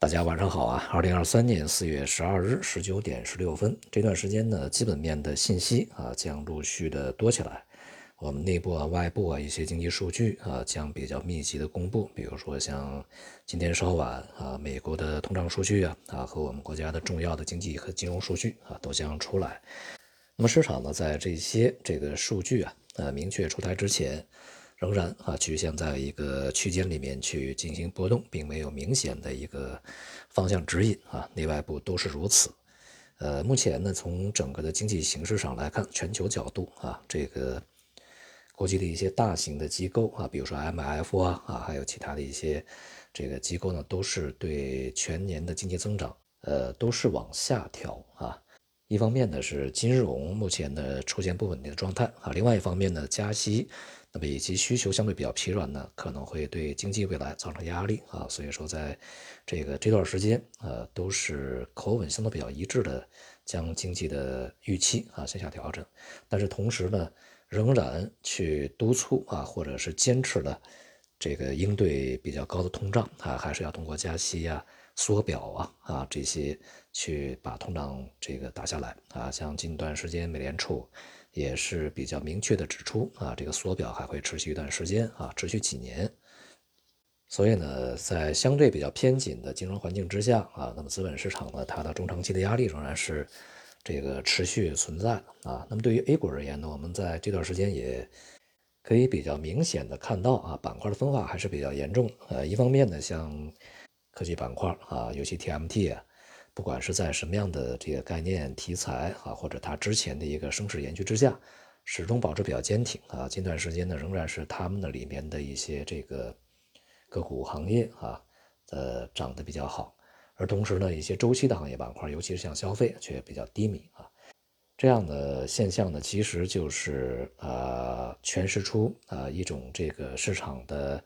大家晚上好啊！二零二三年四月十二日十九点十六分，这段时间呢，基本面的信息啊将陆续的多起来。我们内部啊、外部啊一些经济数据啊将比较密集的公布，比如说像今天稍晚啊，美国的通胀数据啊啊和我们国家的重要的经济和金融数据啊都将出来。那么市场呢，在这些这个数据啊呃明确出台之前。仍然啊，局限在一个区间里面去进行波动，并没有明显的一个方向指引啊，内外部都是如此。呃，目前呢，从整个的经济形势上来看，全球角度啊，这个国际的一些大型的机构啊，比如说 MF 啊啊，还有其他的一些这个机构呢，都是对全年的经济增长呃都是往下调啊。一方面呢是金融目前呢出现不稳定的状态啊，另外一方面呢加息。那么以及需求相对比较疲软呢，可能会对经济未来造成压力啊，所以说在这个这段时间，呃，都是口吻相对比较一致的，将经济的预期啊向下调整，但是同时呢，仍然去督促啊，或者是坚持的这个应对比较高的通胀啊，还是要通过加息呀、缩表啊啊这些去把通胀这个打下来啊，像近段时间美联储。也是比较明确的指出啊，这个缩表还会持续一段时间啊，持续几年。所以呢，在相对比较偏紧的金融环境之下啊，那么资本市场呢，它的中长期的压力仍然是这个持续存在啊。那么对于 A 股而言呢，我们在这段时间也可以比较明显的看到啊，板块的分化还是比较严重。呃，一方面呢，像科技板块啊，尤其 TMT 啊。不管是在什么样的这个概念题材啊，或者它之前的一个升势延续之下，始终保持比较坚挺啊。近段时间呢，仍然是他们的里面的一些这个个股行业啊，呃，涨得比较好。而同时呢，一些周期的行业板块，尤其是像消费，却比较低迷啊。这样的现象呢，其实就是呃，诠释出啊一种这个市场的。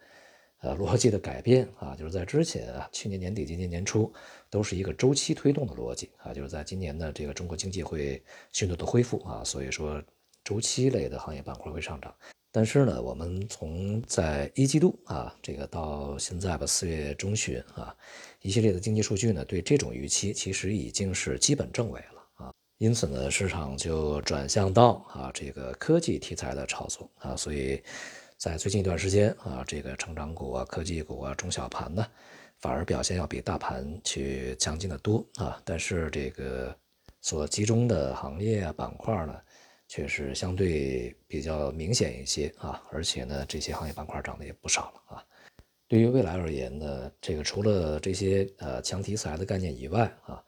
呃，逻辑的改变啊，就是在之前啊，去年年底、今年年初，都是一个周期推动的逻辑啊，就是在今年呢，这个中国经济会迅速的恢复啊，所以说周期类的行业板块会上涨。但是呢，我们从在一季度啊，这个到现在吧，四月中旬啊，一系列的经济数据呢，对这种预期其实已经是基本正位了啊，因此呢，市场就转向到啊这个科技题材的炒作啊，所以。在最近一段时间啊，这个成长股啊、科技股啊、中小盘呢，反而表现要比大盘去强劲的多啊。但是这个所集中的行业啊、板块呢，却是相对比较明显一些啊。而且呢，这些行业板块涨得也不少了啊。对于未来而言呢，这个除了这些呃强题材的概念以外啊，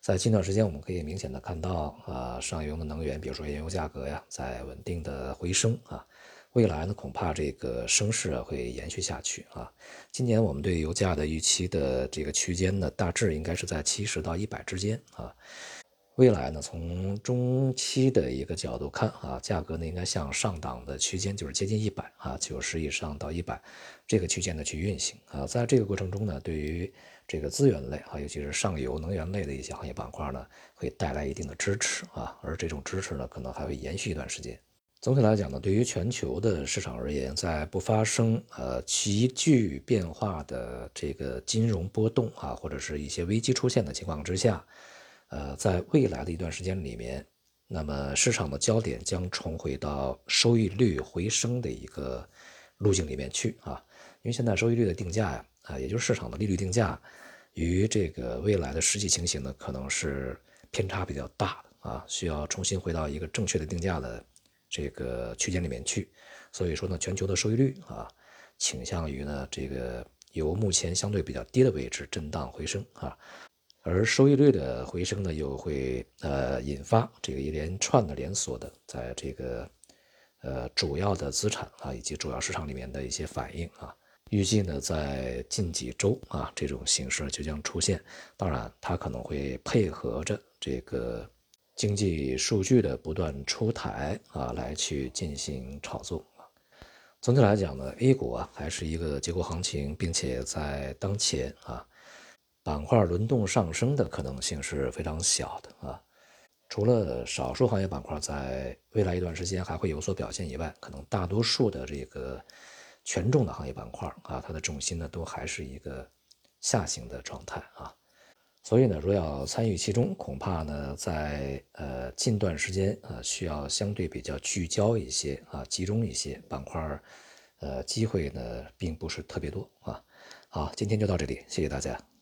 在近段时间我们可以明显的看到啊，上游的能源，比如说原油价格呀，在稳定的回升啊。未来呢，恐怕这个升势啊会延续下去啊。今年我们对油价的预期的这个区间呢，大致应该是在七十到一百之间啊。未来呢，从中期的一个角度看啊，价格呢应该向上档的区间，就是接近一百啊，九十以上到一百这个区间呢去运行啊。在这个过程中呢，对于这个资源类啊，尤其是上游能源类的一些行业板块呢，会带来一定的支持啊。而这种支持呢，可能还会延续一段时间。总体来讲呢，对于全球的市场而言，在不发生呃急剧变化的这个金融波动啊，或者是一些危机出现的情况之下，呃，在未来的一段时间里面，那么市场的焦点将重回到收益率回升的一个路径里面去啊，因为现在收益率的定价呀，啊，也就是市场的利率定价，与这个未来的实际情形呢，可能是偏差比较大的啊，需要重新回到一个正确的定价的。这个区间里面去，所以说呢，全球的收益率啊，倾向于呢这个由目前相对比较低的位置震荡回升啊，而收益率的回升呢，又会呃引发这个一连串的连锁的，在这个呃主要的资产啊以及主要市场里面的一些反应啊，预计呢在近几周啊这种形式就将出现，当然它可能会配合着这个。经济数据的不断出台啊，来去进行炒作啊。总体来讲呢，A 股啊还是一个结构行情，并且在当前啊，板块轮动上升的可能性是非常小的啊。除了少数行业板块在未来一段时间还会有所表现以外，可能大多数的这个权重的行业板块啊，它的重心呢都还是一个下行的状态啊。所以呢，若要参与其中，恐怕呢，在呃近段时间啊，需要相对比较聚焦一些啊，集中一些板块，呃，机会呢并不是特别多啊。好，今天就到这里，谢谢大家。